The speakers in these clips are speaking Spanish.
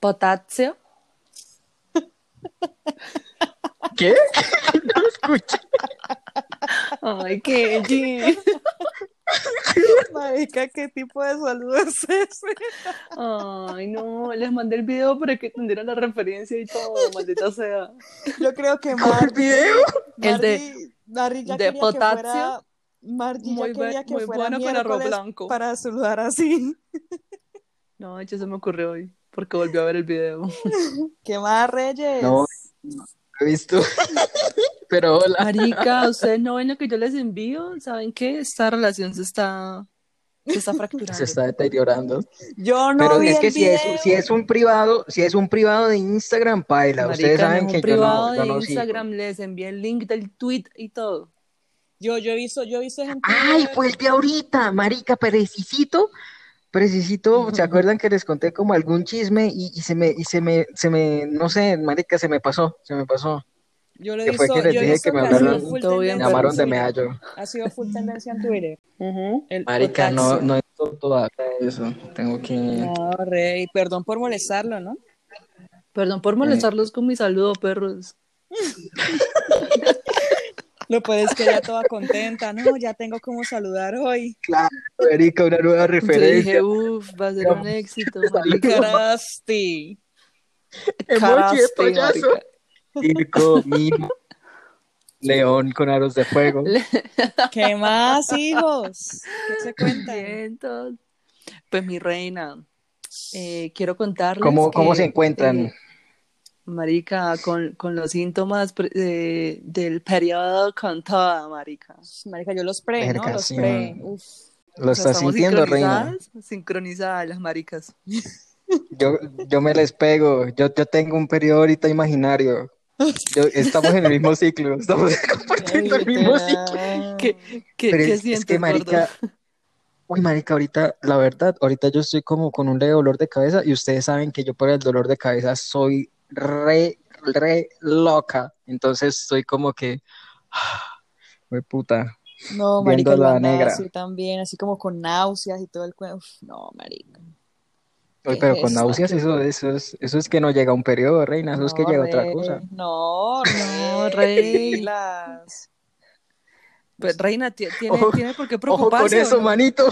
potasio. ¿Qué? no escuché. Ay, qué Marica, ¿qué tipo de saludo es ese? Ay, no, les mandé el video para que entendieran la referencia y todo, maldita sea. Yo creo que ¿Cuál Margie, video? El de- Margie- Margie ya de que potasio. Margie Muy, quería que muy fuera bueno con arroz blanco. para saludar así. No, ya se me ocurrió hoy, porque volví a ver el video. ¿Qué más, Reyes? No, no lo he visto. Pero hola. Marica, ustedes no ven lo que yo les envío, ¿saben qué? Esta relación se está, se está fracturando. Se está deteriorando. Yo no Pero vi es que el si es, video. si es un privado, si es un privado de Instagram, paila. Ustedes Marica, saben en un que yo privado no, yo de no sigo. Instagram les envié el link del tweet y todo. Yo, yo he visto, yo he visto gente. Ay, fue el de ahorita, marica, precisito, precisito, ¿se acuerdan que les conté como algún chisme y, y se me, y se me, se me, no sé, marica, se me pasó, se me pasó. Yo lo he que fue visto, que les yo he dije que me hablaron- full Todo bien, Me llamaron de meallo. Ha sido full tendencia en Twitter. El Marica, no, potasio. no he visto todavía eso, tengo que... No, Rey, perdón por molestarlo, ¿no? Perdón por molestarlos con mi saludo, perros. Lo puedes que ella toda contenta, ¿no? Ya tengo como saludar hoy. Claro, marica, una nueva Yo dije, referencia. uff, va a ser un éxito. Carasti. Payaso. marica. Circo, mimo, león con aros de fuego. ¿Qué más, hijos? ¿Qué se cuentan? Pues mi reina, eh, quiero contarles ¿Cómo, cómo se encuentran? eh, marica, con, con los síntomas del periodo con toda, marica. Marica, yo los pre, ¿no? Los sí, pre. Uf. Lo estás sintiendo, reina. sincronizadas, sincronizadas las maricas. Yo, yo me les pego. Yo, yo tengo un periodo ahorita imaginario. Yo- estamos en el mismo ciclo. Estamos compartiendo el mismo ciclo. ¿Qué, qué, Pero qué es, que, marica, gordo? uy, marica, ahorita, la verdad, ahorita yo estoy como con un leve dolor de cabeza y ustedes saben que yo por el dolor de cabeza soy re, re loca. Entonces estoy como que, Güey, puta. No, marica, la negra. así también, así como con náuseas y todo el cuento. Uf, no, marica. ¿Qué pero es con esta? náuseas eso, eso es, eso es que no llega un periodo, reina, eso es que llega otra cosa. No, No, Rey. Pues, reina, ti- tiene, Ojo- tiene por qué Ojo con preocuparse. ¿o eso, no? manito.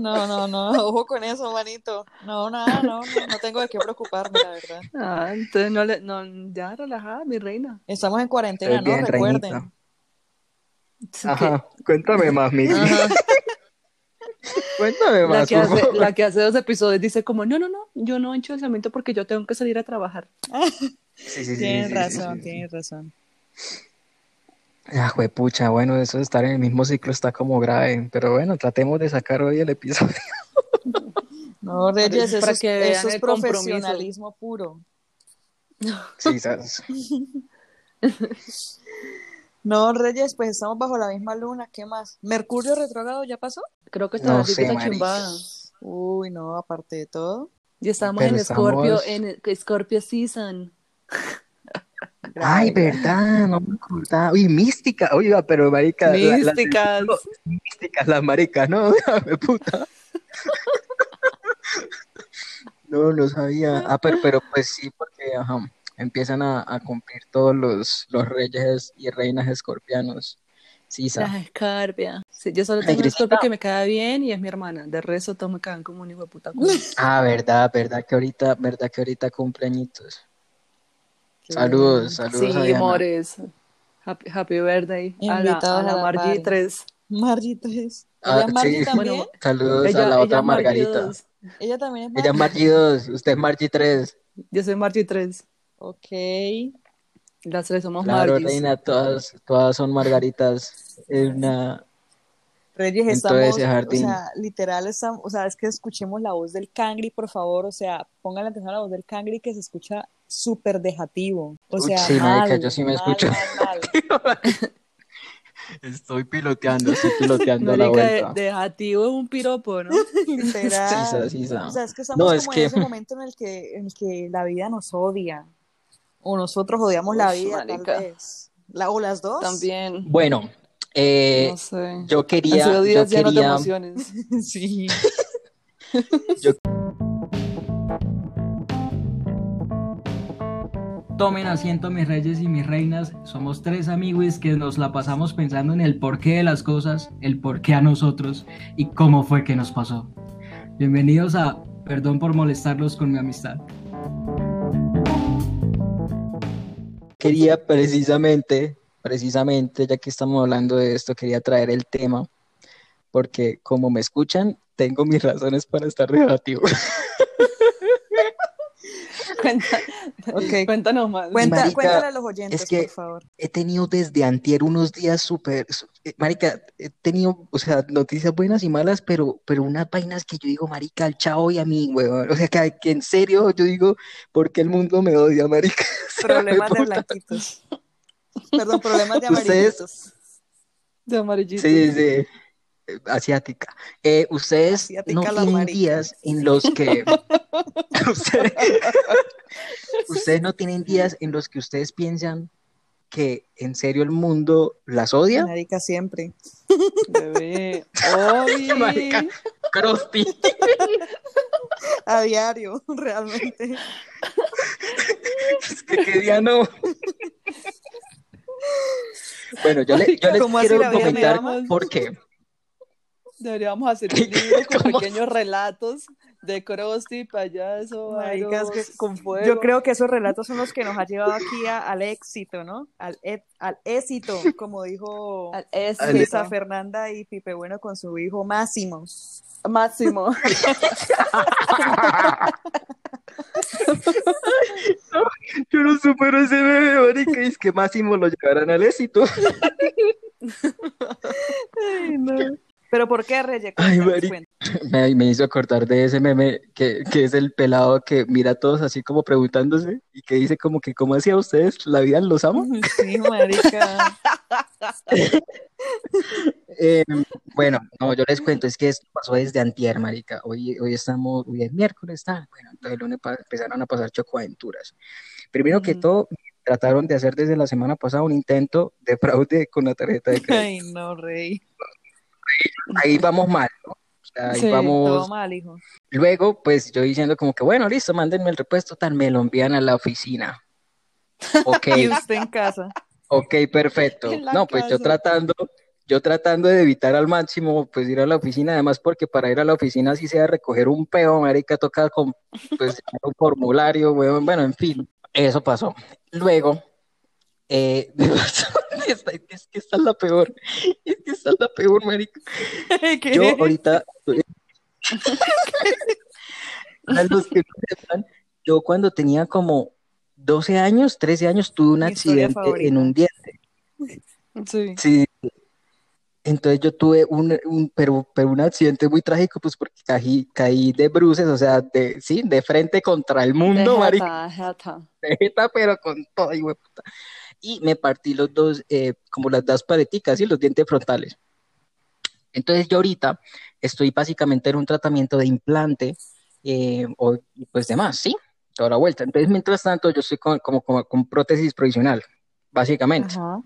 No, no, no, ojo con eso, manito. No, nada, no, no, no tengo de qué preocuparme, la verdad. Ah, entonces no le, no, ya relajada, mi reina. Estamos en cuarentena, Estoy ¿no? bien, Recuerden. reinita. Ajá, cuéntame más. Ajá. Cuéntame La más, que, hace, la que hace dos episodios dice como, no, no, no, yo no encho cemento porque yo tengo que salir a trabajar. Sí, sí, sí, Tienes sí, razón, sí, sí. tienes razón. Ah, juepucha, bueno, eso de estar en el mismo ciclo está como grave, pero bueno, tratemos de sacar hoy el episodio. No, Reyes, Para eso, es- que vean eso es el compromiso. profesionalismo puro. Sí, ¿sabes? No, Reyes, pues estamos bajo la misma luna, ¿qué más? ¿Mercurio retrógrado ya pasó? Creo que está No chimbada. Uy, no, aparte de todo. Y estamos Pero en Scorpio, estamos- en Scorpio Season. Ay, verdad, no me acordaba. Uy, mística, oiga, pero marica, la- las Místicas. místicas, las maricas, ¿no? Me puta. No, no sabía. Ah, pero, pero pues sí, porque ajá, empiezan a, a cumplir todos los, los reyes y reinas escorpianos. Sí, sa. La Scorpio. Sí, yo solo tengo un Cristina. Scorpio que me cae bien y es mi hermana. De resto, todos me caen como un hijo de puta. Ah, verdad, verdad que ahorita, verdad que ahorita cumpleañitos. Saludos, saludos a Sí, amores. Happy, happy birthday. A la, Invitados a a la la Margie party. 3. Margie 3. Ah, ¿Ella Margie sí. también? Bueno, Saludos a Ella, la ella otra Margarita. 2. Ella también es Ella Margie. es Margie 2, usted es Margie 3. Yo soy Margie 3. Ok. Las tres somos Claro, Margies. reina, todas, todas son margaritas. Es una... Reyes, estamos, o sea, literal, estamos, o sea, es que escuchemos la voz del cangri, por favor, o sea, pónganle atención a la voz del cangri que se escucha súper dejativo, o Uy, sea, sí, marica, mal, yo sí me mal, escucho. mal, mal. Estoy piloteando, estoy piloteando la de, vuelta. dejativo es un piropo, ¿no? literal. Sí, sí. O sea, es que estamos No, es como que- en ese momento en el que, en el que la vida nos odia, o nosotros odiamos la vida, marica. tal vez, la, o las dos. También. Bueno, eh, no sé. yo Han quería, yo quería, emociones. sí. Tomen asiento mis reyes y mis reinas. Somos tres amigos que nos la pasamos pensando en el porqué de las cosas, el porqué a nosotros y cómo fue que nos pasó. Bienvenidos a Perdón por molestarlos con mi amistad. Quería precisamente, precisamente, ya que estamos hablando de esto, quería traer el tema, porque como me escuchan, tengo mis razones para estar negativo. Cuenta, okay. Cuéntanos más. Cuenta, cuéntale a los oyentes, es que por favor. He tenido desde antier unos días súper... eh, Marica, he tenido, o sea, noticias buenas y malas, pero, pero unas vainas que yo digo, marica, al chavo y a mí, weón. O sea, que, que en serio yo digo, ¿por qué el mundo me odia, marica? Problemas de blanquitos. Perdón, problemas de Ustedes- amarillitos. De amarillito. Sí, sí, eh, asiática. Eh, ustedes Asiática no tienen marica. días en los que... ustedes, ustedes no tienen días en los que ustedes piensan que en serio el mundo las odia. Marica siempre. Bebé. Obvio. Marica. Krusty. A diario, realmente. Es que qué día no. Bueno, yo, le- yo les ¿Cómo así quiero comentar por qué. Deberíamos hacer un libro con pequeños relatos de Krusty, payaso, es que con fuego. Yo creo que esos relatos son los que nos ha llevado aquí a- al éxito, ¿no? Al, e- al éxito, como dijo Al éxito. Al- Luisa Fernanda y Pipe Bueno con su hijo Máximo. Máximo. Yo no supero ese bebé, marica, y es que Máximo lo llevarán al éxito. Pero ¿por qué Reyes? Ay. Me, me hizo acordar de ese meme que, que es el pelado que mira a todos así como preguntándose y que dice como que, ¿cómo hacía ustedes? ¿La vida los amo? Sí, marica. Eh, bueno, no, yo les cuento, es que esto pasó desde antier, marica. Hoy, hoy estamos, hoy es miércoles, está. Bueno, entonces el lunes empezaron a pasar chocoaventuras. Primero que todo, trataron de hacer desde la semana pasada un intento de fraude con la tarjeta de crédito. Ay, no, Rey. Ahí vamos mal, ¿no? O sea, ahí Sí, vamos. Todo mal, hijo. Luego, pues yo diciendo como que, bueno, listo, mándenme el repuesto, tal, me lo envían a la oficina. Ok, Y usted en casa. ok, perfecto. No, pues yo tratando, yo tratando de evitar al máximo, pues ir a la oficina, además porque para ir a la oficina sí sea recoger un peo, marica, toca con, pues, un formulario, bueno, en fin, eso pasó. Luego, eh, es que esta es la peor, es que esta es la peor, marica. ¿Qué? Yo ahorita, para los que no sepan, yo cuando tenía como 12 años, 13 años, tuve un Mi accidente en un diente. Sí. Sí. Entonces yo tuve un, un- pero, pero un accidente muy trágico, pues porque caí, caí de bruces, o sea, de, sí, de frente contra el mundo, de jeta, pero con todo, de puta. Y me partí los dos, eh, como las dos pareticas, y los dientes frontales. Entonces yo ahorita estoy básicamente en un tratamiento de implante, eh, o y pues demás, ¿sí? Toda la vuelta. Entonces, mientras tanto, yo estoy con, como, como con prótesis provisional, básicamente. Ajá.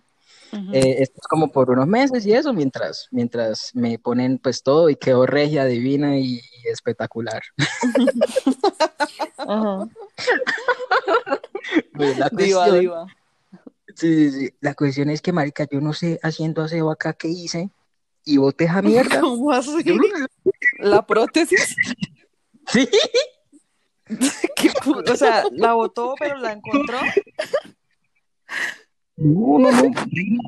Eh, esto es como por unos meses y eso, mientras, mientras me ponen pues todo y quedo regia, divina y, y espectacular. Ajá. Pues, la Diva, diva. Sí, sí, sí. La cuestión es que, marica, yo no sé haciendo aseo acá qué hice y boté esa mierda. ¿Cómo así? Yo no sé. La prótesis. Sí, ¿Qué pu- O sea, la botó, pero la encontró. no, no, no,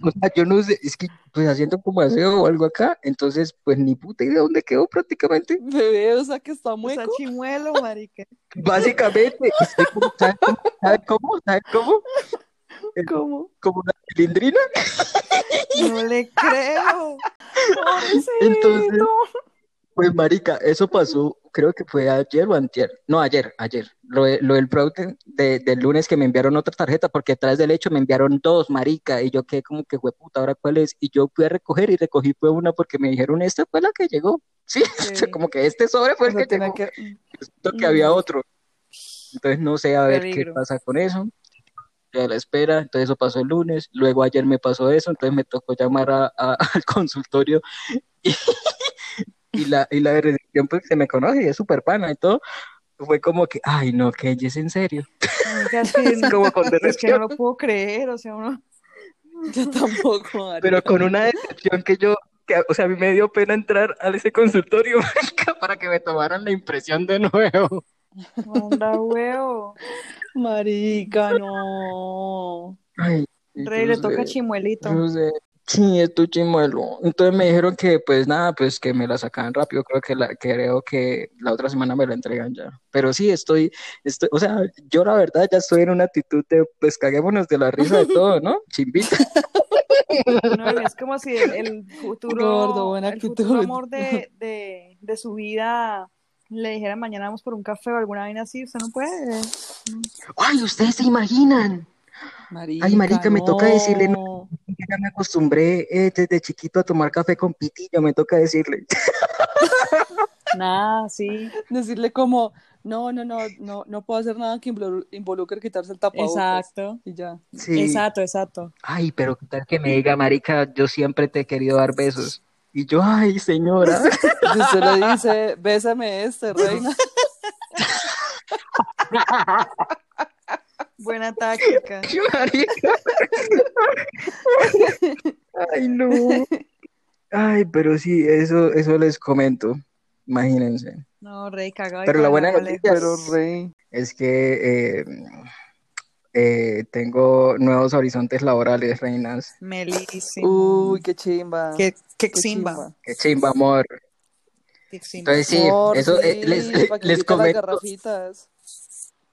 o sea, yo no sé, es que pues haciendo como aseo o algo acá, entonces pues ni puta idea dónde quedó prácticamente. Bebé, o sea que está O sea, mueco. chimuelo, marica. Básicamente, estoy como, ¿sabe cómo? ¿Sabe cómo? ¿Sabe cómo? ¿Cómo? Como una cilindrina. No le creo. Entonces, pues marica, eso pasó, creo que fue ayer o antier. No, ayer, ayer. Lo, de- lo del fraude de- del lunes que me enviaron otra tarjeta, porque atrás del hecho me enviaron dos, marica, y yo quedé como que fue puta, ¿ahora cuál es? Y yo fui a recoger y recogí fue una porque me dijeron, esta fue la que llegó. Sí, Sí. como que este sobre fue O el sea, que llegó. que... Que había otro. Entonces no sé a ver qué pasa con eso. A la espera, entonces eso pasó el lunes, luego ayer me pasó eso, entonces me tocó llamar a- a- al consultorio y, y la, y la de recepción pues se me conoce y es súper pana y todo. fue como que, ay, no, que ella es en serio. No- Como con es que no lo puedo creer, o sea, uno... Yo tampoco, pero con una decepción que yo, que, o sea, a mí me dio pena entrar a ese consultorio para que me tomaran la impresión de nuevo. Manda huevo. Marica, no. Ay, Rey, le toca chimuelito. Sí, es tu chimuelo. Entonces me dijeron que, pues nada, pues que me la sacaban rápido. Creo que la, creo que la otra semana me la entregan ya. Pero sí, estoy, estoy, o sea, yo la verdad ya estoy en una actitud de, pues caguémonos de la risa de todo, ¿no? Chimbita. No, es como si el, el futuro, Gordo, buena el futuro amor de, de, de su vida le dijera mañana vamos por un café o alguna vaina así, usted no puede. Ay, ustedes se imaginan. Marica, Ay, marica, me toca decirle, no. Ya me acostumbré eh, desde chiquito a tomar café con pitillo, me toca decirle. Nada, sí. Decirle como, no, no, no, no, no puedo hacer nada que involu- involucre quitarse el tapabocas. Exacto. Y ya. Sí. Exacto, exacto. Ay, pero tal que me diga, marica, yo siempre te he querido dar besos. Y yo, ay, señora. Y usted le dice, bésame este, reina. Buena táctica. Ay, no. Ay, pero sí, eso, eso les comento. Imagínense. No, rey cagado. y Pero la buena noticia. Pero rey. es que eh, eh, tengo nuevos horizontes laborales, reinas. Melísimo. Uy, qué chimba. qué, qué qué ximba. Qué chimba, amor. Qué ximba. Entonces sí, Amor, eso sí, eh, les, las comento. garrafitas.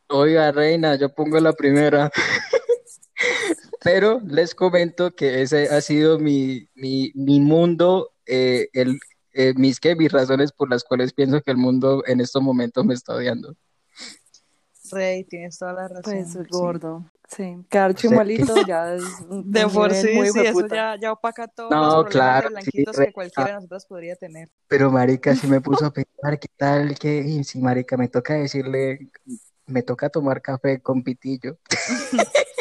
Oiga, reina, yo pongo la primera. Pero les comento que ese ha sido mi, mi, mi mundo, eh, el, eh, mis, que, mis razones por las cuales pienso que el mundo en estos momentos me está odiando. Rey, tienes toda la razón. Pues sí. gordo. Sí, quedar O sea, chimalito ya es De por sí, muy sí, eso ya, ya opaca todos No, los problemas claro, de sí, blanquitos re- que cualquiera de nosotros podría tener. Pero marica, sí me puso a pensar, ¿qué tal que, y sí, marica, me toca decirle, me toca tomar café con pitillo?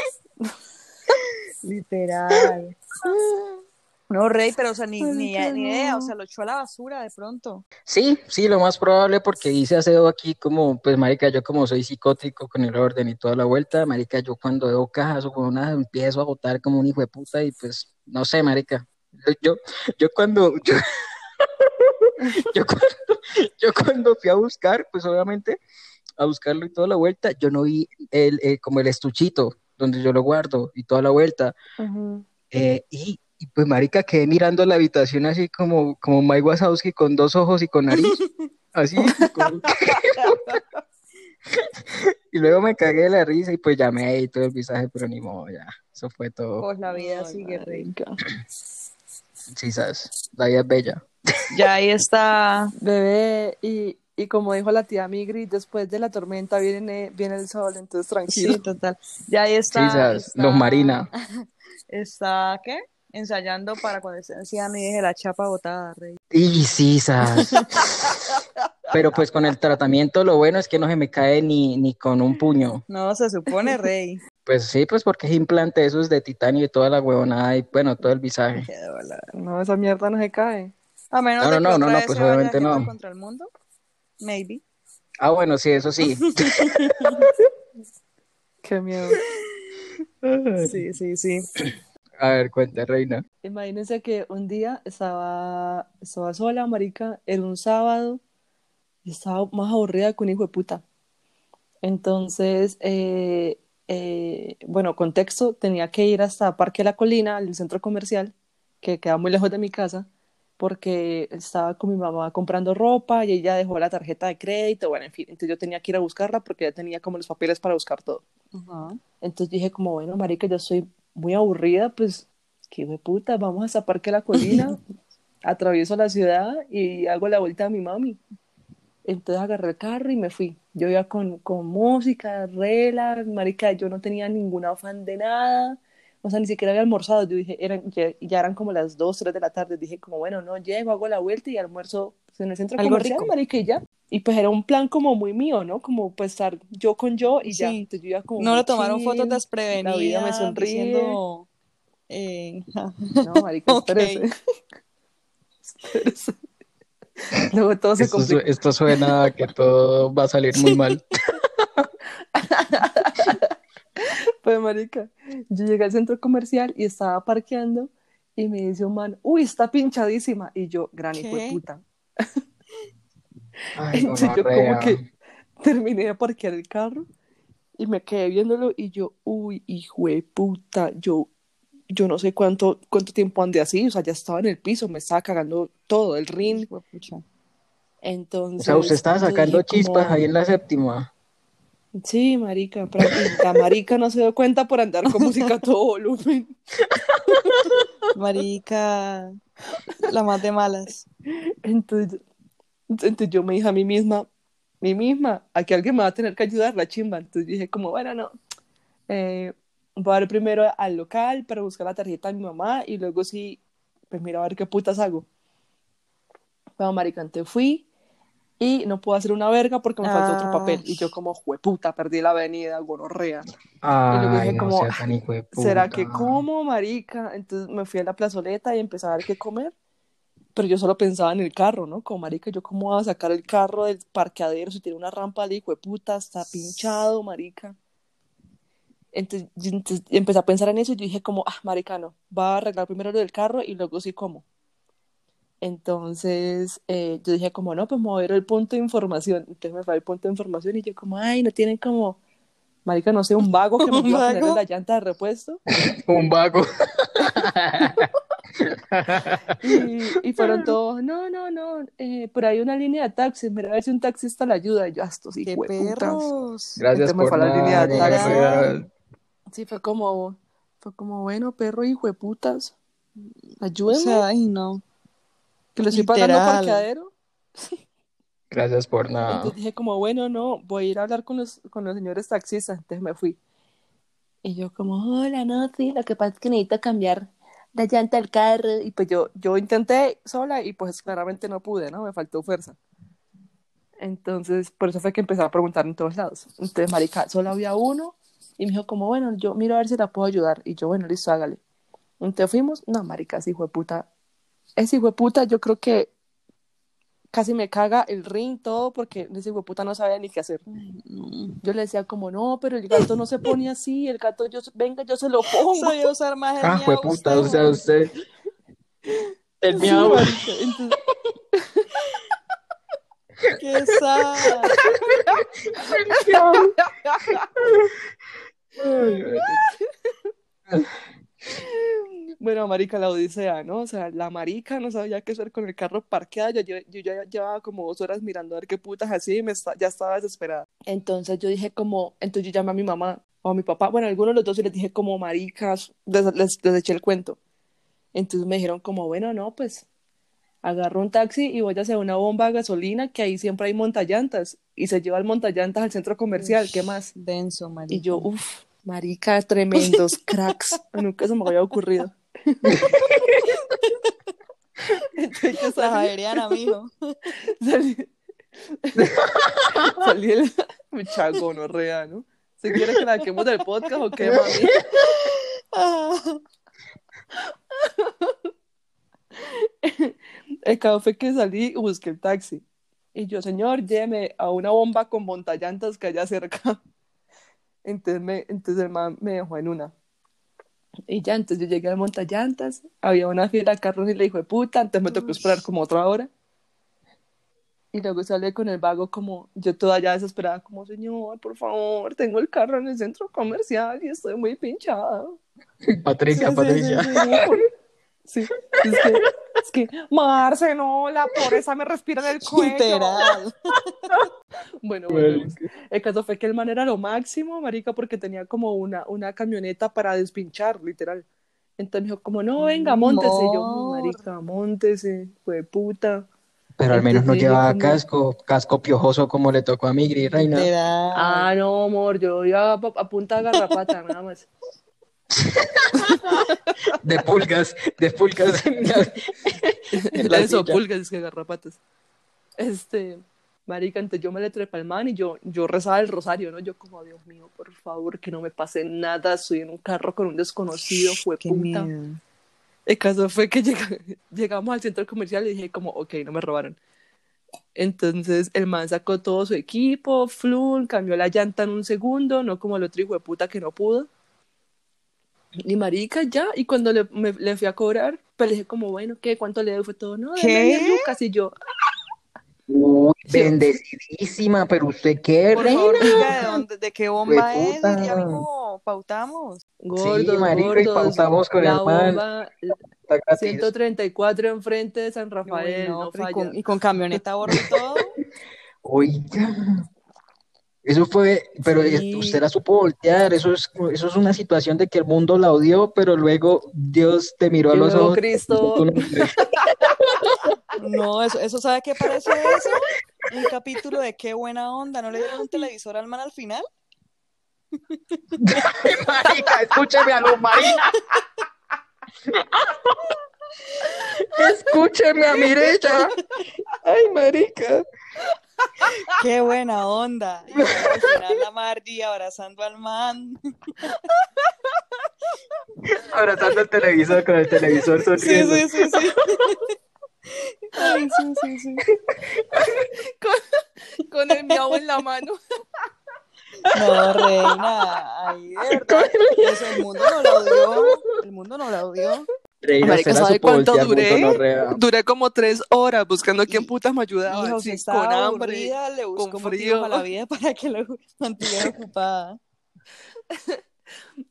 Literal. No, Rey, pero o sea, ni, ni, idea, o sea, lo echó a la basura de pronto. Sí, sí, lo más probable porque hice aseo aquí como, pues marica, yo como soy psicótico con el orden y toda la vuelta, marica, yo cuando veo cajas o con nada empiezo a botar como un hijo de puta y pues, no sé, marica, yo, yo, yo cuando, yo, yo cuando, yo cuando fui a buscar, pues obviamente, a buscarlo y toda la vuelta, yo no vi el, eh, como el estuchito donde yo lo guardo y toda la vuelta, eh, y, y, pues marica, quedé mirando la habitación así como, como Mike Wazowski con dos ojos y con nariz, así, como- y luego me cagué de la risa y pues llamé y todo el visaje, pero ni modo, ya, eso fue todo, Pues la vida Ay, sigue, marica. sí, sabes, la vida es bella. Ya ahí está. Bebé, y, y como dijo la tía Migri, después de la tormenta viene, viene el sol, entonces tranquilo. Sí, total. Ya ahí está. Sí, sabes, está- los Marina. Está, ¿qué? Ensayando para cuando esté anciano y deje la chapa botada, Rey. Y sí, sabes. Pero pues con el tratamiento lo bueno es que no se me cae ni, ni con un puño. No, se supone, Rey. Pues sí, pues porque es implante esos de titanio y toda la huevonada y bueno, todo el visaje. Qué. No, esa mierda no se cae. A menos No, de no, que no, no, vez pues obviamente no. contra el mundo. Maybe. Ah, bueno, sí, eso sí. Qué miedo. Sí, sí, sí. A ver, cuenta, reina. Imagínense que un día estaba, estaba sola, marica, era un sábado, y estaba más aburrida que un hijo de puta. Entonces, eh, eh, bueno, contexto, tenía que ir hasta Parque La Colina, el centro comercial, que queda muy lejos de mi casa, porque estaba con mi mamá comprando ropa y ella dejó la tarjeta de crédito, bueno, en fin, entonces yo tenía que ir a buscarla porque ya tenía como los papeles para buscar todo. Entonces dije como, bueno, marica, yo estoy muy aburrida, pues, qué de puta, vamos hasta Parque La Colina, atravieso la ciudad y hago la vuelta a mi mami. Entonces agarré el carro y me fui. Yo iba con, con música, rela, marica, yo no tenía ningún afán de nada, o sea, ni siquiera había almorzado. Yo dije, eran, ya, ya eran como las 2, 3 de la tarde. Dije como, bueno, no, llego, hago la vuelta y almuerzo en el centro Algo comercial, rico. marica, y ya. Y pues era un plan como muy mío, ¿no? Como pues estar yo con yo y ya. Sí. Entonces yo iba como No le tomaron fotos chill, desprevenidas. La vida me sonríe. diciendo, eh, No, marica, Ok. espérese. Espérese. Luego todo se Esto, su- esto suena a que todo va a salir muy mal. Pues, marica, yo llegué al centro comercial y estaba parqueando y me dice un man, uy, está pinchadísima. Y yo, gran hijo puta. Ay, Entonces yo como que terminé de parquear el carro y me quedé viéndolo y yo, uy, hijo de puta, yo, yo no sé cuánto, cuánto tiempo andé así, o sea, ya estaba en el piso, me estaba cagando todo, el rin. Huepucha. Entonces, O sea, usted estaba sacando dije como, chispas ahí en la séptima. Sí, marica, la marica no se dio cuenta por andar con música a todo volumen. Marica, la más de malas. Entonces, entonces yo me dije a mí misma, mí misma, aquí alguien me va a tener que ayudar, la chimba. Entonces dije como, bueno, no, eh, voy a ir primero al local para buscar la tarjeta de mi mamá y luego sí, pues mira a ver qué putas hago. Bueno, marica, entonces fui y no puedo hacer una verga porque me faltó otro Ah. papel. Y yo como, jueputa, perdí la avenida, gonorrea. Ay, dije no como, ¿Será que como, marica? Entonces me fui a la plazoleta y empecé a ver qué comer. Pero yo solo pensaba en el carro, ¿no? Como, marica, ¿yo cómo voy a sacar el carro del parqueadero si tiene una rampa de hijo de puta? Está pinchado, marica. Entonces, entonces empecé a pensar en eso y yo dije como, ah, marica, no. Va a arreglar primero lo del carro y luego sí como. Entonces, eh, yo dije como, no, pues mover el punto de información. Entonces me fue al punto de información y yo como, ay, no tienen como, marica, no sé, un vago que me ¿Un pueda poner vago? la llanta de repuesto. Un vago. Y, y fueron todos, no, no, no, eh, por ahí una línea de taxis, mira a ver si un taxista le ayuda. Y yo, "Ah, estos ¡Qué hijueputas". perros! Gracias Entonces por la línea de nada, taxi. gonorrea. Sí, fue como, fue como, bueno, perro hijo de putas, O ayúdeme, sea, ay, no. que le estoy pagando parqueadero. Gracias por nada. Entonces dije como, bueno, no, voy a ir a hablar con los, con los señores taxistas. Entonces me fui. Y yo como, hola, no, sí, lo que pasa es que necesito cambiar la llanta del carro. Y pues yo, yo intenté sola y pues claramente no pude, ¿no? Me faltó fuerza. Entonces, por eso fue que empecé a preguntar en todos lados. Entonces, marica, solo había uno y me dijo como, bueno, yo miro a ver si la puedo ayudar. Y yo, bueno, listo, hágale. Entonces fuimos, no, marica, ese hijo de puta. Ese hijo de puta, yo creo que casi me caga el ring, todo, porque ese puta no sabía ni qué hacer. Yo le decía como, no, pero el gato no se pone así, el gato, yo, venga, yo se lo pongo. Sabía usar más el Ah, miau fue puta, o sea, usted. El Sí, miau. marica, entonces- ¡Qué sad! Bueno, marica, la odisea, ¿no? O sea, la marica no sabía qué hacer con el carro parqueado. Yo, yo, yo ya llevaba como dos horas mirando a ver qué putas así y me esta- ya estaba desesperada. Entonces yo dije como, entonces yo llamé a mi mamá o a mi papá, bueno, a alguno de los dos y les dije como, maricas, les, les, les eché el cuento. Entonces me dijeron como, bueno, no, pues agarro un taxi y voy hacia una bomba de gasolina que ahí siempre hay montallantas y se lleva el montallantas al centro comercial, ¿qué más? Denso, marica. Y yo, uff, marica, tremendos cracks. Nunca se me había ocurrido. Entonces Javeriana, mijo. salí, salí el mucha gonorrea, ¿no? ¿Se quiere que la quemos del podcast o qué, mami? Ah, El caso fue que salí y busqué el taxi. Y yo, señor, lléveme a una bomba con montallantas que haya cerca. Entonces, me, entonces el man me dejó en una. Y ya, entonces yo llegué al montallantas, había una fila de carros y le dijo de puta, entonces me tocó esperar como otra hora. Y luego salí con el vago como, yo toda ya desesperada, como, señor, por favor, tengo el carro en el centro comercial y estoy muy pinchada. Patricia, Sí, sí, Patricia. sí, sí. Sí, es que, es que, Marce, no, la pobreza me respira en el cuello. Literal. Bueno, bueno, el caso fue que el man era lo máximo, marica, porque tenía como una, una camioneta para despinchar, literal. Entonces me dijo como, no, venga, móntese. Y yo, marica, móntese, fue puta. Pero al menos no llevaba casco, casco piojoso como le tocó a mi gris reina. Ah, no, amor, yo iba a, a punta de garrapata, nada más. De pulgas, de pulgas. en la- en la Eso, silla. pulgas, es que garrapatas. Este, marica, entonces yo me le trepé al man y yo, yo rezaba el rosario, ¿no? Yo como, Dios mío, por favor, que no me pase nada, estoy en un carro con un desconocido, fue Qué puta. miedo. El caso fue que llega- llegamos al centro comercial y dije como, ok, no me robaron. Entonces el man sacó todo su equipo, flun, cambió la llanta en un segundo, no como el otro hijo de puta que no pudo. Y marica, ya, y cuando le, me- le fui a cobrar, pues le dije como, bueno, ¿qué? ¿Cuánto le doy? Fue todo, no, ¿Qué? dame 10 lucas, y yo, Uy, Sí. bendecidísima, pero usted qué Por favor, reina. diga de, dónde, de qué bomba es. Hueputa. Ya mismo pautamos. gordos, marica, y gordos, pautamos con la el bomba, Está gratis. 134 enfrente de San Uy, Rafael, no, no, y, con, y con camioneta bordo y todo. Oiga, eso fue, pero Sí. usted la supo voltear, eso es, eso es una situación de que el mundo la odió, pero luego Dios te miró a los luego ojos. Cristo, no eso, eso ¿sabe qué parece eso? Un capítulo de qué buena onda. ¿No le dieron un televisor al man al final? Marica, escúcheme a Luz Marina. Escúcheme a Mireya. Ay, marica. Qué buena onda. Y al la Margie abrazando al man. Abrazando el televisor con el televisor sonriendo. sí, sí, sí. Ay, sí, sí, sí. con el miau en la mano. No, reina. Ay, de verdad. Eso, el mundo no la odió. El mundo no la odió. Reina, Marica, ¿sabe cuánto duré? Duré como tres horas buscando a quién putas me ayudaba, Hijo, estaba con hambre. aburrida, le buscó con frío. a la vida para que lo mantuviera ocupada.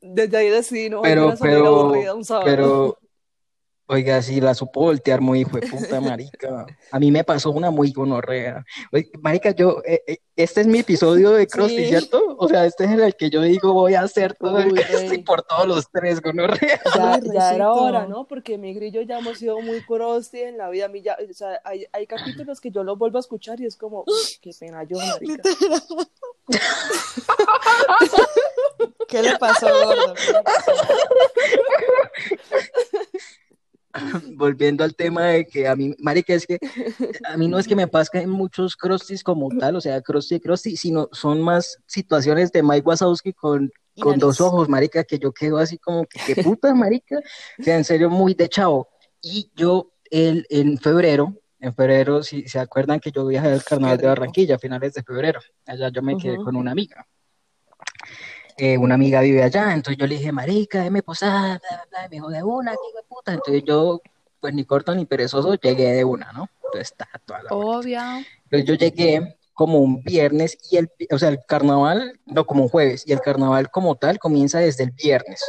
Desde ahí decidí no Pero, volver a pero, aburrida un sábado. pero, oiga, sí, la supo voltear muy hijo de puta, marica. A mí me pasó una muy gonorrea. Oye, Marica, yo, eh, eh, este es mi episodio de CrossFit, Sí. ¿cierto? O sea, este es en el que yo digo voy a hacer todo el Uy, CrossFit rey. por todos los tres gonorrea. ya, ya era hora, ¿no? Porque mi grillo ya hemos sido muy crossy en la vida. A mí ya, o sea, hay, hay capítulos que yo los vuelvo a escuchar y es como, "Uy, qué pena yo, marica. ¿Qué le pasó, gordo? ¿Qué le pasó? Volviendo al tema de que a mí, marica, es que a mí no es que me pasen muchos crostis como tal, o sea, crusty, crusty, sino son más situaciones de Mike Wazowski con, con dos ojos, marica, que yo quedo así como que, qué puta, marica, o sea, en serio, muy de chavo. Y yo, el, en febrero, en febrero, si se acuerdan que yo viajé al carnaval de. Barranquilla a finales de febrero, allá yo me quedé con una amiga. Eh, una amiga vive allá, entonces yo le dije, marica, déme posada, bla, bla, bla, y me dijo, de una, hijo de puta, entonces yo, pues ni corto ni perezoso, llegué de una, ¿no? Entonces está toda la Obvia. entonces yo llegué como un viernes y el, o sea, el carnaval, no, como un jueves, y el carnaval como tal comienza desde el viernes.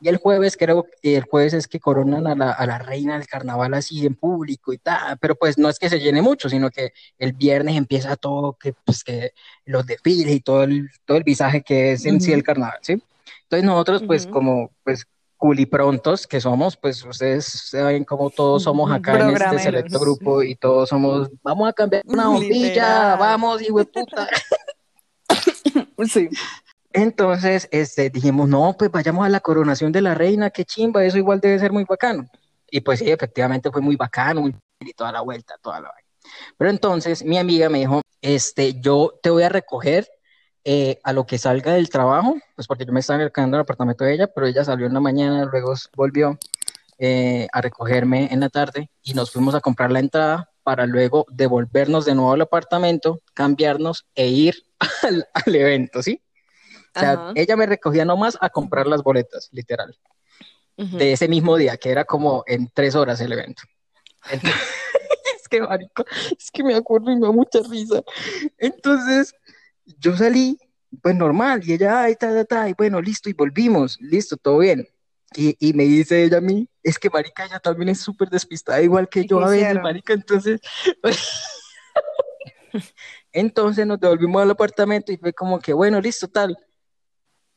Y el jueves, creo, el jueves es que coronan a la, a la reina del carnaval así en público y tal, pero pues no es que se llene mucho, sino que el viernes empieza todo, que, pues, que los desfiles y todo el, todo el visaje que es en sí Ujú. el carnaval, ¿sí? Entonces nosotros, pues, Ujú. como, pues, culiprontos que somos, pues ustedes saben cómo todos somos acá en este selecto grupo y todos somos, vamos a cambiar una bombilla, Literal. vamos, hijo de puta. Sí. Entonces, este, dijimos, no, pues vayamos a la coronación de la reina, qué chimba, eso igual debe ser muy bacano. Y pues sí, efectivamente fue muy bacano y toda la vuelta, toda la vaina. Pero entonces mi amiga me dijo, este, yo te voy a recoger eh, a lo que salga del trabajo, pues porque yo me estaba en el apartamento de ella, pero ella salió en la mañana, luego volvió eh, a recogerme en la tarde y nos fuimos a comprar la entrada para luego devolvernos de nuevo al apartamento, cambiarnos e ir al, al evento, ¿sí? O sea, Ajá. ella me recogía nomás a comprar las boletas, literal, de ese mismo día, que era como en tres horas el evento. Entonces, es que, marico, es que me acuerdo y me da mucha risa. Entonces, yo salí, pues normal, y ella, ay, ta, ta, ta, y bueno, listo, y volvimos, listo, todo bien. Y, y me dice ella a mí, es que marica, ella también es súper despistada, igual que ¿Y yo a veces, marica, entonces... Entonces nos devolvimos al apartamento y fue como que, bueno, listo, tal.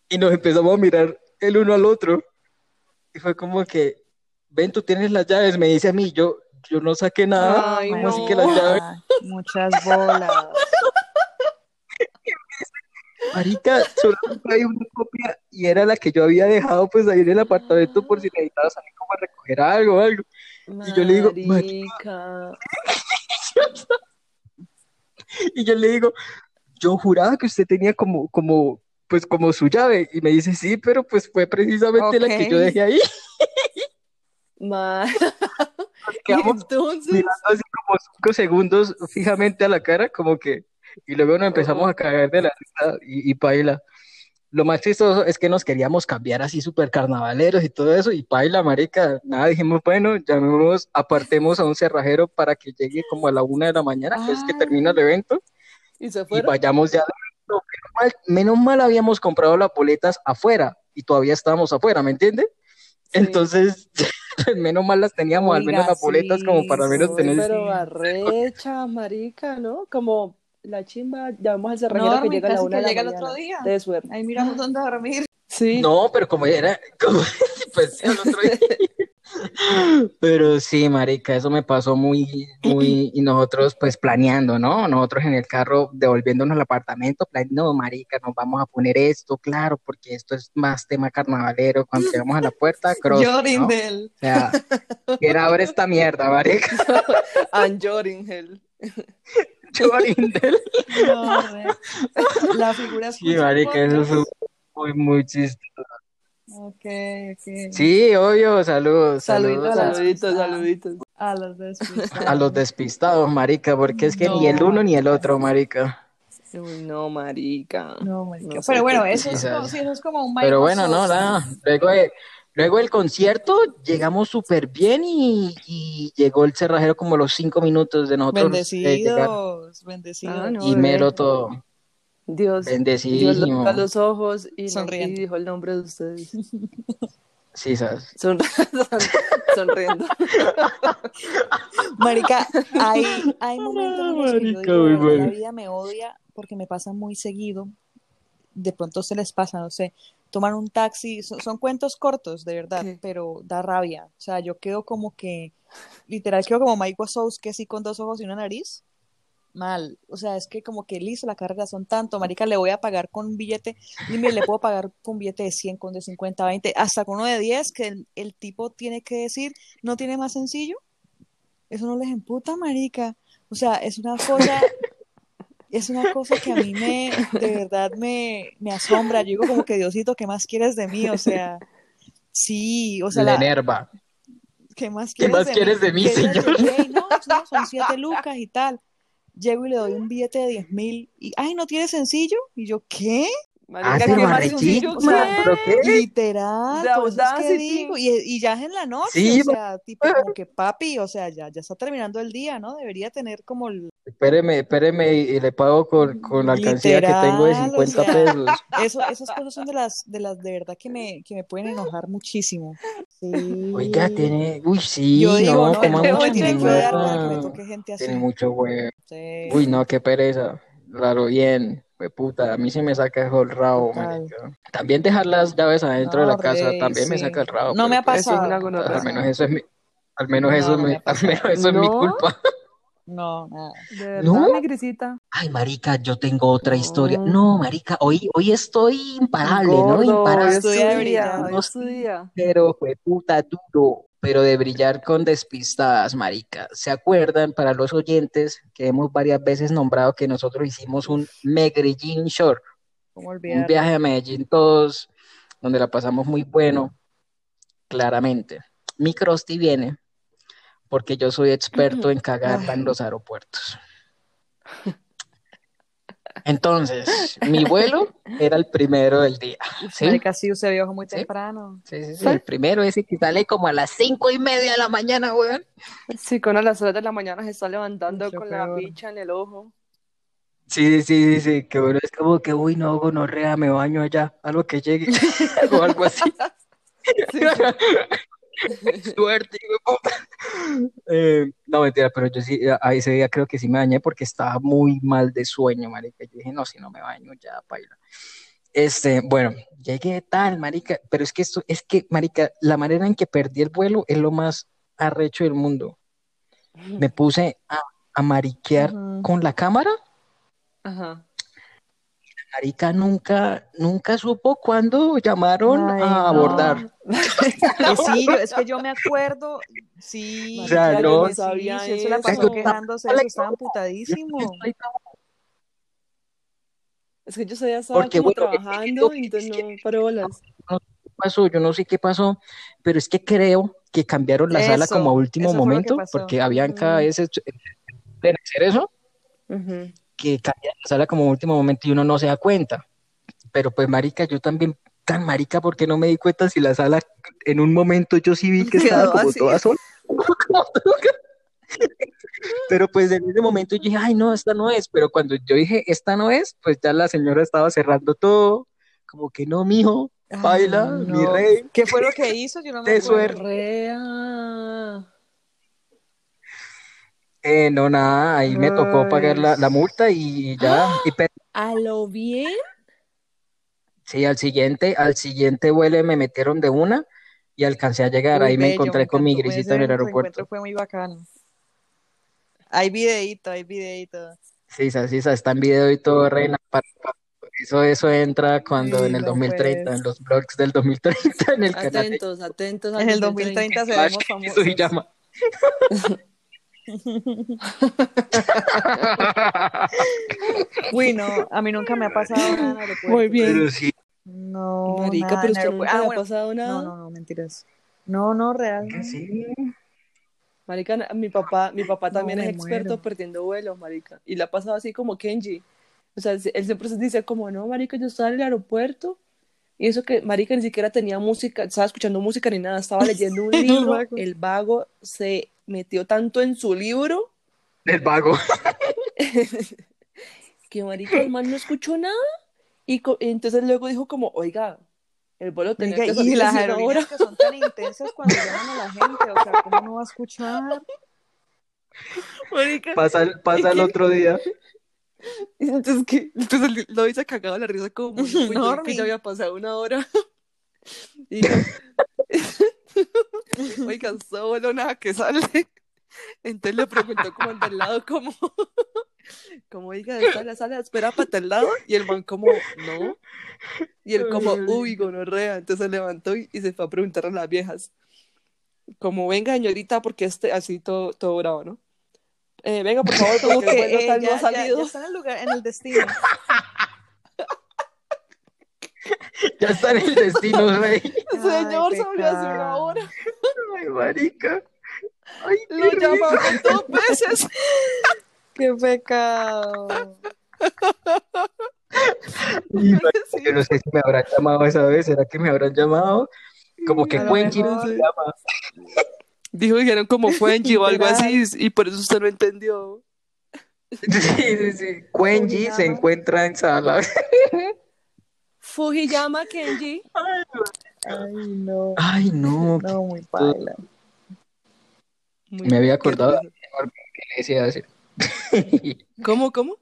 Y nos empezamos a mirar el uno al otro. Y fue como que, ven, tú tienes las llaves, me dice a mí, yo, yo no saqué nada. Ay, ¿Cómo así que las llaves? Muchas bolas. Marica, solo hay una copia y era la que yo había dejado pues ahí en el apartamento por si necesitaba salir como a recoger algo o algo. Y yo le digo, Marica. Y yo le digo, yo juraba que usted tenía como, como, pues como su llave. Y me dice, sí, pero pues fue precisamente la que yo dejé ahí. Ma- Entonces, mirando así como cinco segundos fijamente a la cara, como que, y luego nos empezamos a caer de la risa y, y paila. Lo más chistoso es que nos queríamos cambiar así súper carnavaleros y todo eso, y paila, marica, nada, dijimos, bueno, llamemos, apartemos a un cerrajero para que llegue como a la una de la mañana, que es que termina el evento, y se y vayamos ya. Menos mal, menos mal habíamos comprado las boletas afuera, y todavía estábamos afuera, ¿me entiende? Sí. Entonces, menos mal las teníamos, al menos Oiga, las boletas como para menos tener... Pero arrecha, marica, ¿no? Como la chimba, llamamos al cerrajero No, que llega a la una que de la llega el otro día. De suerte. Ahí miramos dónde dormir. Sí. No, pero como era, como, pues al otro día. Pero sí, marica, eso me pasó muy, muy, y nosotros pues planeando, ¿no? Nosotros en el carro devolviéndonos al apartamento, plan, no, marica, nos vamos a poner esto, claro, porque esto es más tema carnavalero. Cuando llegamos a la puerta, cross, ¿no? Jorindel. O sea, quiera abre esta mierda, marica. And Joringel. Jorindel. No, La figura Sí, escucha marica, eso fue muy, muy chistoso. Ok, ok. Sí, obvio, saludos, Saluditos saludos a a, los Saluditos, saluditos. A los despistados. a los despistados, marica, porque es que ni el No. uno ni el otro, marica. Uy, no, marica. No, marica. No Pero bueno, eso es, como, sí, eso es como un Pero bueno, no, nada. Luego, luego del concierto llegamos súper bien y, y llegó el cerrajero como a los cinco minutos de nosotros eh. Bendecidos, bendecidos. Ah, no. Y mero todo. Dios, Dios los a los ojos y, dijo el nombre de ustedes. Sí, ¿sabes? Son- son- sonriendo. Marica, hay, hay momentos en los que yo Marica, digo, muy "De verdad, la vida me odia porque me pasa muy seguido. De pronto se les pasa, no sé, toman un taxi, son, son cuentos cortos, de verdad, pero da rabia. O sea, yo quedo como que, literal, quedo como Mike Wazowski, así con dos ojos y una nariz. Mal. O sea, es que como que listo, la carga son tanto, marica, le voy a pagar con un billete, dime, le puedo pagar con un billete de 100, con de 50, 20, hasta con uno de 10, que el, el tipo tiene que decir, no tiene más sencillo. Eso no les emputa, marica. O sea, es una cosa, es una cosa que a mí me, de verdad me, me asombra. Yo digo como que Diosito, ¿qué más quieres de mí? O sea, sí, o sea, la- enerva. ¿qué más ¿Qué quieres más de quieres de mí, Que ella señor? llegue y, no, no, son siete lucas y tal. Llego y le doy un billete de 10 mil y, ay, ¿no tiene sencillo? Y yo, ¿qué? Ah, Marica, pero ¿qué más ¿pero qué? Literal, De por eso es que Audacity. digo, y, y ya es en la noche, Sí, o sea, tipo como que papi, o sea, ya, ya está terminando el día, ¿no? Debería tener como el- Espéreme, espéreme y, y le pago con, con la alcancía que tengo de Literal, 50 o sea. pesos. eso, esas cosas son de las, de las de verdad que me, que me pueden enojar muchísimo. Sí. Oiga, tiene. Uy, sí, Yo digo, no, no, ¿cómo me mucha tiene que gente así? Tiene mucho huevo. Sí. Uy, no, qué pereza. Claro, bien. Fue puta, a mí sí me saca el rabo. También dejar las llaves adentro de No, la casa rey, también me sí. saca el rabo. No me ha pues, Eso es pasado. una al menos eso es mi, al menos No, eso es no mi, me al menos eso es mi No. culpa. No, nada. De verdad, ¿No? mi grisita. Ay, marica, yo tengo otra No. historia. No, marica, hoy, hoy estoy imparable, ¿no? Gordo, Imparable. hoy es tu Estudia de día, brillar. hoy es tu día. Pero fue puta duro, pero de brillar con despistadas, marica. ¿Se acuerdan para los oyentes que hemos varias veces nombrado que nosotros hicimos un Medellín Shore, ¿Cómo un viaje a Medellín todos, donde la pasamos muy bueno, claramente. Mi Krusty viene porque yo soy experto en cagarla en los aeropuertos. Entonces, mi vuelo era el primero del día. ¿sí? Marica, sí, viajó muy Sí. temprano. Sí, sí, sí, el primero ese que sale como a las cinco y media de la mañana, weón. Sí, con a las horas de la mañana se está levantando Mucho con la peor. bicha en el ojo. Sí, sí, sí, sí, que bueno, es como que, uy, no, gonorrea, me baño allá, algo que llegue, o algo así. Suerte. Eh, no, mentira, pero yo sí, a ese día creo que sí me bañé porque estaba muy mal de sueño, marica. Yo dije, no, si no me baño, ya, paila. Este, bueno, llegué tal, marica, pero es que esto, es que, marica, la manera en que perdí el vuelo es lo más arrecho del mundo. Me puse a, a mariquear con la cámara. Ajá. Marica nunca, nunca supo cuándo llamaron Ay, a no. abordar. Eh, sí, yo- es que yo me acuerdo, sí, O sea, no- no sabía sí, eso la eso. pasó quejándose, eso estaba- amputadísimo. Es que yo ese día estaba Porque, como bueno, trabajando, es que- entonces no paré bolas. pasó, yo no sé qué pasó, pero es que creo que cambiaron la sala como a último momento, porque habían cada vez hecho- de hacer eso, Ujú. Que cambiaron la sala como último momento y uno no se da cuenta. Pero pues marica, yo también tan marica porque no me di cuenta si la sala en un momento yo sí vi que Quedó estaba como toda sola. Pero pues en ese momento yo dije, ay no, esta no es. Pero cuando yo dije, esta no es, pues ya la señora estaba cerrando todo, como que no, mijo, baila, Ay, mi rey. ¿Qué fue lo que hizo? Yo no me De acuerdo. suerte. Rea. Eh, no, nada, ahí me tocó pagar la, la multa y ya. Y ¿A lo bien? sí, al siguiente, al siguiente vuelo me metieron de una y alcancé a llegar. Muy ahí me encontré con mi grisita en el aeropuerto. fue muy bacano. Hay videíto, hay videíto. Sí, sí, está en video y todo, reina. Eso, eso entra cuando Sí, en el no, 2030, pues. en los blogs del 2030, en el canal de Atentos, atentos. al En el 2030. 2030 seremos famosos. Uy, no, a mí nunca me ha pasado nada aeropuerto. Muy bien. Pero sí, No, Marica, nada pero usted nunca Ah, le ha bueno, pasado nada. No, no, no, mentiras. No, no, real. no. sí. Marica, mi papá, mi papá No, también me es experto muero. perdiendo vuelos, marica. Y le ha pasado así como Kenji. O sea, él siempre se dice como, no, marica, yo estaba en el aeropuerto y eso que, marica, ni siquiera tenía música, estaba escuchando música ni nada, estaba leyendo un El libro. vago. El vago se metió tanto en su libro El vago. que, marica, el man no escuchó nada. Y y entonces luego dijo como, oiga, el vuelo tenía Marica, que y las aerolíneas que son tan intensas cuando llaman a la gente, o sea, ¿cómo no va a escuchar? Marica, Pasa, el- pasa el otro día. Entonces, ¿qué? Entonces lo hice cagado de la risa como uy, yo vi que ya había pasado una hora. Y oigan, solo nada que sale. Entonces le preguntó como al del lado, como, como, oiga, ¿está la sala de espera para tal lado? Y el man como, no. Y él como, uy, gonorrea. Entonces se levantó y, y se fue a preguntar a las viejas. Como, venga, señorita, porque este, así todo, todo bravo, ¿no? Eh, venga, por favor, porque el que eh, tal no ya, ha ya- salido. ya está en el lugar, en el destino. Ya está en el destino, rey. Señor, se hace una pecado. hora. Ay, marica. Ay, Lo llamaron dos veces. ¡Qué pecado! risa. Yo no sé si me habrán llamado esa vez. ¿Será que me habrán llamado? Como que Cuenchi mejor. me llama. Dijo, dijeron como Fuenji o algo así, y por eso usted no entendió. Sí, sí, sí. Cuenchi se encuentra en sala. Fujiyama Kenji. Ay, no. Ay, no. No, muy baila. Muy Me había acordado que decía así. ¿Cómo, cómo?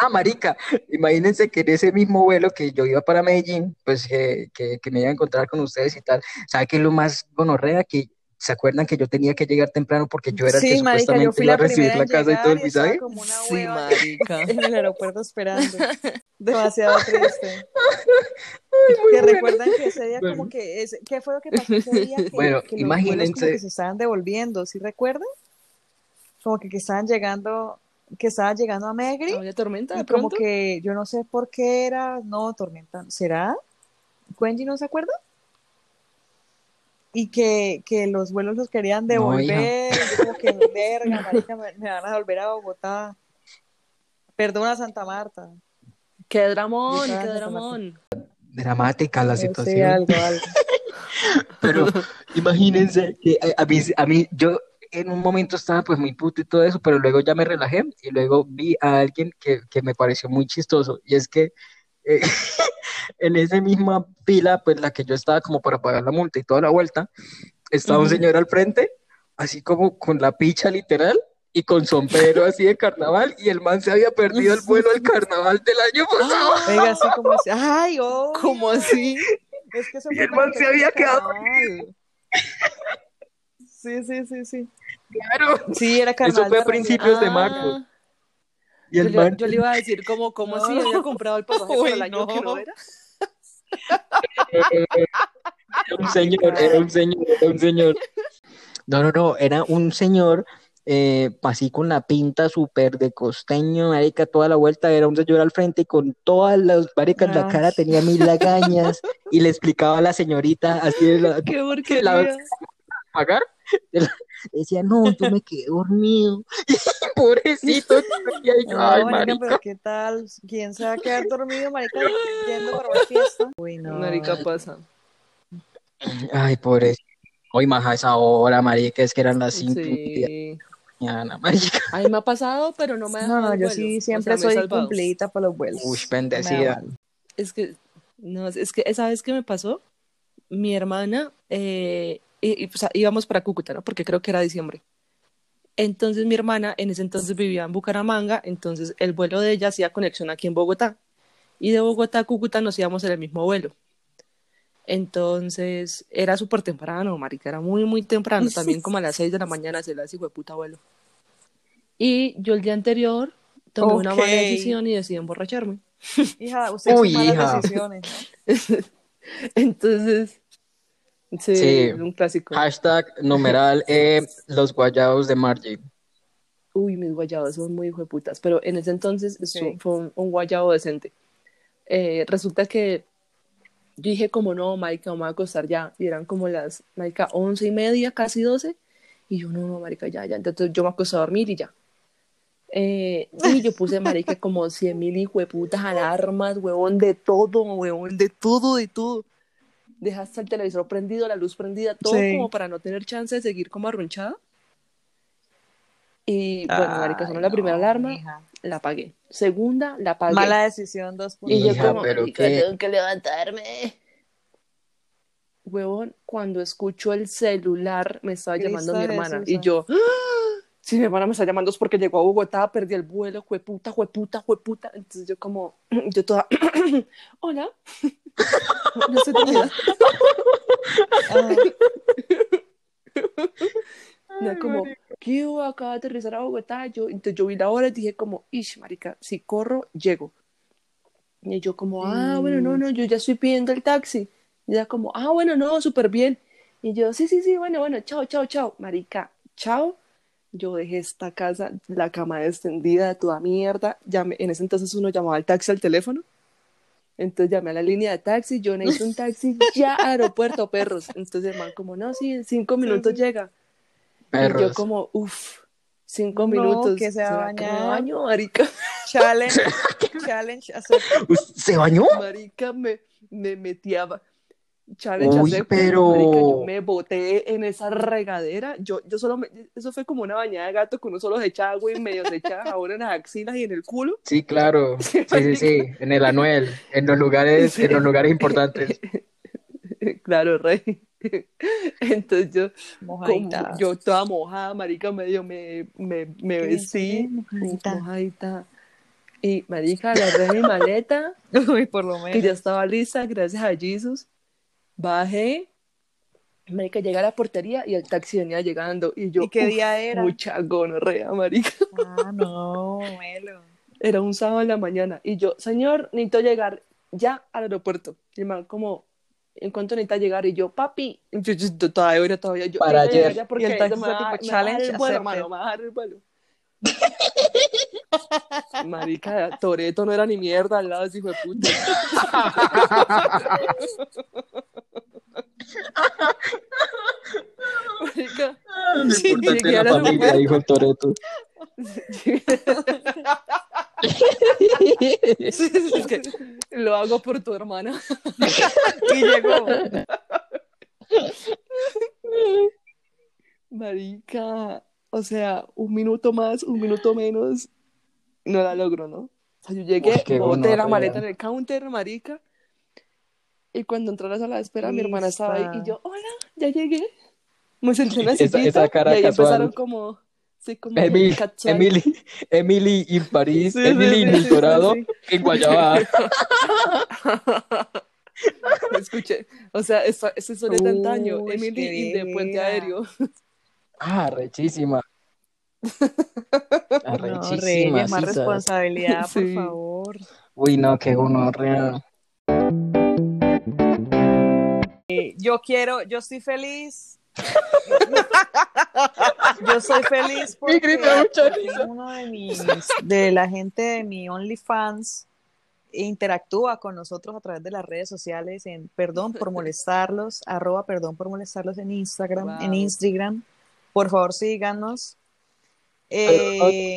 Ah, marica, imagínense que en ese mismo vuelo que yo iba para Medellín, pues que, que, que me iba a encontrar con ustedes y tal, ¿sabe qué es lo más gonorrea? Que se acuerdan que yo tenía que llegar temprano porque yo era el que Sí, marica, yo supuestamente fui iba a recibir la casa y todo el estaba visaje? como una Sí, marica. en el aeropuerto esperando. Demasiado triste. muy que recuerdan que ese día Bueno. como que ese, ¿qué fue lo que pasó ese día? Que, Bueno, que imagínense. como que se estaban devolviendo, ¿sí recuerdan? Como que, que estaban llegando, que estaban llegando a Megri ¿Había tormenta de y como que yo no sé por qué era, no, tormenta, ¿será? ¿Quenji no se acuerda? Y que, que los vuelos los querían devolver, como que, verga, marica, me, me van a devolver a Bogotá. Perdona, Santa Marta. ¡Qué dramón, qué dramón! Dramática la situación. algo, algo. Pero imagínense que a, a mí, a mí, yo en un momento estaba pues muy puto y todo eso, pero luego ya me relajé y luego vi a alguien que, que me pareció muy chistoso y es que eh, en esa misma fila, pues la que yo estaba como para pagar la multa y toda la vuelta, estaba un señor al frente, así como con la picha literal y con sombrero así de carnaval y el man se había perdido el vuelo al carnaval del año pasado. Oiga, así como así. Ay, oh. ¿Cómo así? Es que eso Y el man se había que quedado. Sí, sí, sí, sí. Claro, Sí, era eso carnaval. fue a principios de Ah, Y yo, le, man, yo le iba a decir como, ¿cómo así? No. ¿Había comprado el pasaje Uy, para el año no. que no era? Era un señor, era un señor, era un señor. No, no, no, era un señor eh, así con la pinta súper de costeño, marica, toda la vuelta, era un señor al frente y con todas las maricas en la Ay. cara tenía mil lagañas y le explicaba a la señorita así de la, ¡Qué la- porquería! pagar, decía, no, yo me quedé dormido. Pobrecito. Y yo, No, ay, marica, marica. pero ¿qué tal? ¿Quién se va a quedar dormido, marica, yendo para una fiesta? Uy, no. Marica pasa. Ay, pobrecito. Hoy más a esa hora, marica, es que eran las cinco Sí. mañana, marica. A mí me ha pasado, pero no me ha No, dejado no, el yo vuelo. sí O siempre sea, me he soy cumplidita para los vuelos. Uy, bendecida. Es que, no, es que, ¿sabes qué me pasó? Mi hermana, eh, y, y, o sea, íbamos para Cúcuta, ¿no? Porque creo que era diciembre. Entonces mi hermana en ese entonces vivía en Bucaramanga, entonces el vuelo de ella hacía conexión aquí en Bogotá. Y de Bogotá a Cúcuta nos íbamos en el mismo vuelo. Entonces era súper temprano, marica, era muy, muy temprano, también como a las 6 de la mañana se le hace de puta vuelo. Y yo el día anterior tomé una mala decisión y decidí emborracharme. Hija, usted Uy, hizo malas hija. decisiones. Entonces, sí, un clásico. Hashtag numeral eh, los guayados de Margie. Uy, mis guayabos son muy hijueputas, pero en ese entonces Sí. fue un, un guayabo decente. Eh, resulta que yo dije como no, marica, voy a acostar ya, y eran como las, marica, once y media, casi doce, y yo no, no, marica, ya, ya, entonces yo me acosté a dormir y ya. Eh, y yo puse, marica, como cien mil hijueputas alarmas, huevón, de todo, huevón, de todo, de todo. Dejaste el televisor prendido, la luz prendida, todo Sí. como para no tener chance de seguir como arrunchada. Y bueno, marica, sonó la Ay, primera no, alarma, hija. la apagué. Segunda, la apagué. Mala decisión, dos y yo como, pero qué- tengo que levantarme. Huevón, cuando escucho el celular, me estaba Cristo llamando mi hermana. Y yo, ¡Ah! Si mi hermana me está llamando es porque llegó a Bogotá, perdí el vuelo, jueputa, jueputa, jueputa. Entonces yo como, yo toda, hola. no sé No, como, ¿qué hubo? Acaba de aterrizar a Bogotá. Yo, entonces yo vi la hora y dije como, ish, marica, si corro, llego. Y yo como, ah, bueno, no, no, yo ya estoy pidiendo el taxi. Y ella como, ah, bueno, no, súper bien. Y yo, sí, sí, sí, bueno, bueno, chao, chao, chao. Marica, chao. Yo dejé esta casa, la cama extendida, toda mierda. Llamé, en ese entonces uno llamaba al taxi al teléfono. Entonces llamé a la línea de taxi, yo necesito un taxi ya a aeropuerto, perros. Entonces el man como, no, sí, en cinco minutos llega. Y yo Perros. como, uff, cinco No, minutos. que se va a ¿será que me bañar? baño, marica? challenge, challenge, acepto. ¿Se bañó? Marica, me, me meteaba. Challenge Uy, pero- marica, yo me boté en esa regadera. Yo, yo solo me- eso fue como una bañada de gato que uno solo se echaba agua y medio se echaba jabón en las axilas y en el culo. Sí, claro. Sí, sí, sí. En el Anuel, en los lugares, en los lugares importantes. claro, rey. Entonces yo, como, Mojadita. yo toda mojada, marica, medio me, me, me ¿Qué vestí, dice? Mojadita. mojadita. Y marica, agarré mi maleta, Uy, por lo que menos. ya estaba lista, gracias a Jesus. Bajé, marica, llegué a la portería y el taxi venía llegando. Y yo, ¿Y qué uf, día era? mucha gonorrea, marica. Ah, no, Melo. Era un sábado en la mañana. Y yo, señor, necesito llegar ya al aeropuerto. Y el man, como, ¿en cuánto necesita llegar? Y yo, papi, yo, yo, yo todavía, yo todavía, yo, Para ayer. ya porque Y el taxi me va, tipo, me va a dar challenge el vuelo, accepted. mano, me va a dar el vuelo. Marica, Toreto no era ni mierda al lado de ese hijo de puta. Marica, Sí, llegué al la familia, dijo el Toreto. es que lo hago por tu hermana. Y llegó. Marica, o sea, un minuto más, un minuto menos, no la logro, ¿no? O sea, yo llegué, Uf, qué boté la maleta en el counter, marica, y cuando entré a la sala de espera, mi hermana estaba ahí, y yo, hola, ya llegué. Me senté en la sillita, esa cara y ahí casual. empezaron como, sí, como Emily. Emily, Emily en París, Sí, Emily sí, en sí, el sí, Dorado, sí. en Guayabá. Escuché, o sea, esa, esa historia de antaño, Uy, Emily y de Puente. Aéreo. Ah, rechísima. No, Arrechísima, Reyes, más responsabilidad, por Sí. favor. Uy, no, qué gonorrea. Eh, Yo quiero, yo estoy feliz. Yo soy feliz porque grita mucha por fin risa. uno de mis, de la gente de mi OnlyFans interactúa con nosotros a través de las redes sociales en Perdón por molestarlos, arroba Perdón por molestarlos en Instagram, en. Instagram. Por favor, síganos. Eh,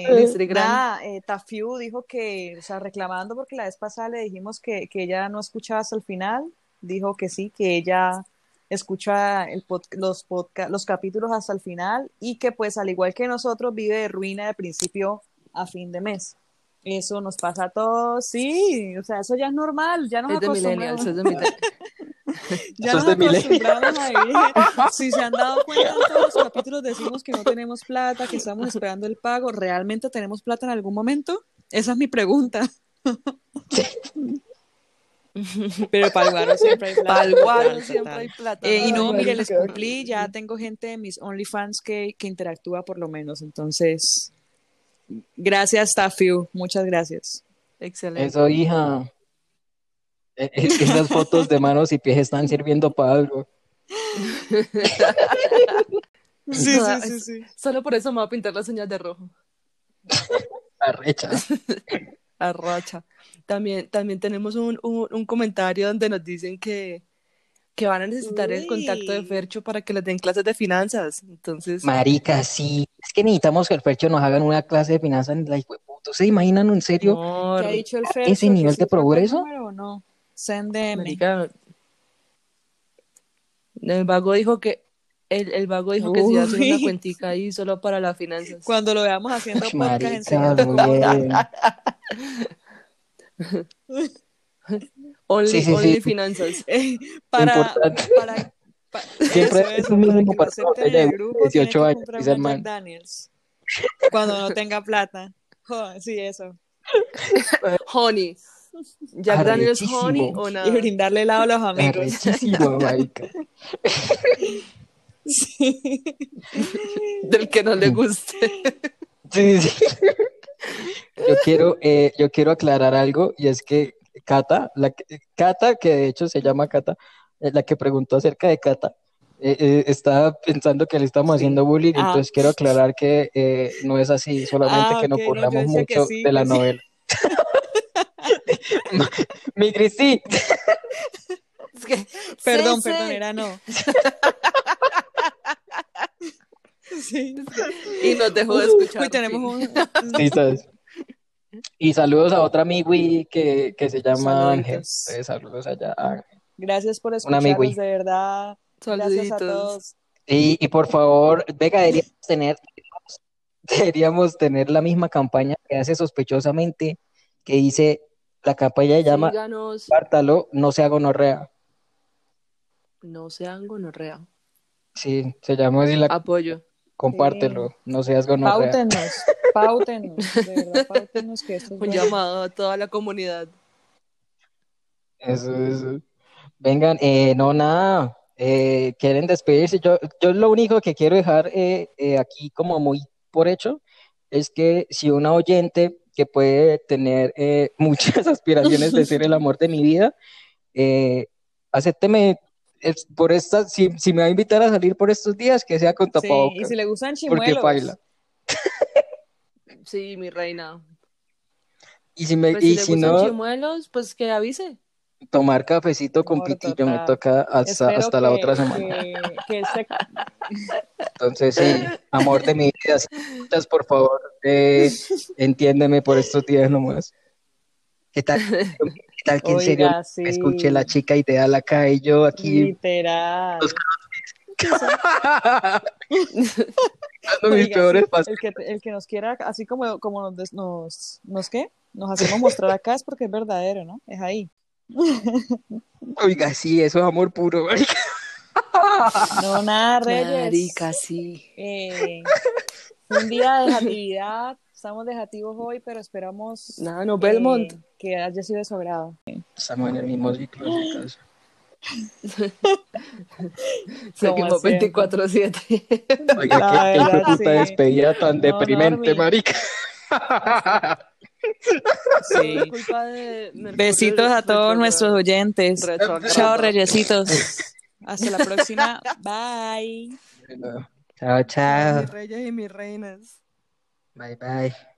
eh, nada, eh, Tafiu dijo que, o sea, reclamando porque la vez pasada le dijimos que, que ella no escuchaba hasta el final, dijo que sí, que ella escucha el pod- los, podca- los capítulos hasta el final y que pues al igual que nosotros vive de ruina de principio a fin de mes. Eso nos pasa a todos, sí, o sea, eso ya es normal, ya nos Es de acostumbramos. Ya nos acostumbramos a vivir. Si se han dado cuenta, en todos los capítulos decimos que no tenemos plata, que estamos esperando el pago. ¿Realmente tenemos plata en algún momento? Esa es mi pregunta. Pero para el guaro siempre hay plata. Para el guaro siempre hay plata. Eh, y no, mire, les cumplí, ya tengo gente de mis OnlyFans que, que interactúa por lo menos. Entonces, gracias, Tafiu. Muchas gracias. Excelente. Eso, hija. E- e- Esas fotos de manos y pies están sirviendo para algo. Sí, sí, sí, sí. Solo por eso me voy a pintar las uñas de rojo. Arrecha. Arracha. También, también tenemos un, un, un comentario donde nos dicen que, que van a necesitar el contacto de. Fercho para que les den clases de finanzas. Entonces, Marica, sí. Es que necesitamos que el Fercho nos hagan una clase de finanzas en la. ¿Se imaginan en serio? no, ¿Qué ha dicho el ese Fercho? nivel ¿Que de progreso? número o no? Send el vago dijo que el, el vago dijo que se iba a hacer una Uy. cuentica ahí solo para las finanzas. Cuando lo veamos haciendo Uy, podcast enseñando. Only, Sí, sí, only sí. finanzas. Eh, para, Importante. para, pa- Siempre eso, es un para mínimo para el de grupo, tiene 18 que años. Daniels cuando no tenga plata. Joder, sí, eso. Honey. Jack Daniels. Honey o nada. Y brindarle helado a los amigos. Arrechísimo, marica. Sí. Del que no le guste. Sí, sí. Yo quiero, eh, yo quiero aclarar algo y es que Cata, la que- Cata, que de hecho se llama Cata, eh, la que preguntó acerca de Cata, eh, eh, estaba pensando que le estamos haciendo bullying, Ah. entonces quiero aclarar que eh, no es así, solamente Ah, que nos no, burlamos que mucho sí, de la que sí. novela. Mi Cristi, Es que- Perdón, Sí, perdón, sí. era no. Sí. Y nos dejó de escuchar. Uy, tenemos un. sí, sabes. Y saludos a otra amigui que, que se llama Ángel. Saluditos. Saludos allá a Ángel. Gracias por Un amigo. escucharnos, de verdad. Gracias a Saluditos. todos. Y, y por favor, Vega, deberíamos tener, deberíamos tener la misma campaña que hace sospechosamente, que dice, la campaña se llama Síganos. Compártalo, no sea gonorrea. No sean gonorrea. Sí, se llama así la Apoyo. compártelo, no seas gonorrea. Páutenos, páutenos, de verdad, páutenos que esto es Un bueno. llamado a toda la comunidad. Eso, eso. Vengan, eh, no, nada, eh, quieren despedirse. Yo, yo lo único que quiero dejar eh, eh, aquí como muy por hecho es que si una oyente que puede tener eh, muchas aspiraciones de ser el amor de mi vida, eh, acépteme es- por esta, si, si me va a invitar a salir por estos días, que sea con Sí, y tapabocas, si le gustan porque chimuelos. baila. Sí, mi reina. Y si, me, Pues y si le si gustan no, chimuelos, pues que avise. Tomar cafecito con pitillo me toca hasta, hasta la otra semana. Que, que Entonces, sí, amor de mi vida, por favor, eh, entiéndeme por estos días nomás. ¿Qué tal? ¿Qué tal que en serio Oiga, sí. me escuche la chica ideal acá y yo aquí Literal. Los dando mis Oiga, peores sí, pasos? el, que, el que nos quiera, así como, como nos, nos, nos, ¿qué? Nos hacemos mostrar acá es porque es verdadero, ¿no? Es ahí. Oiga, sí, eso es amor puro. marica. No, nada, Reyes. Marica, sí. Eh, un día de actividad. Estamos dejativos hoy, pero esperamos Nada, no, eh, Belmont. que haya sido de su agrado. Estamos en el mismo ciclo, en mi caso. Seguimos siempre. 24-7. Oiga, qué, hijueputa sí. despedida tan No, deprimente, Normi. marica. Sí. Besitos a todos nuestros oyentes. Chao, Reyesitos. Hasta la próxima. Bye. Chao, chao. Mis reyes y mis reinas. Bye, bye.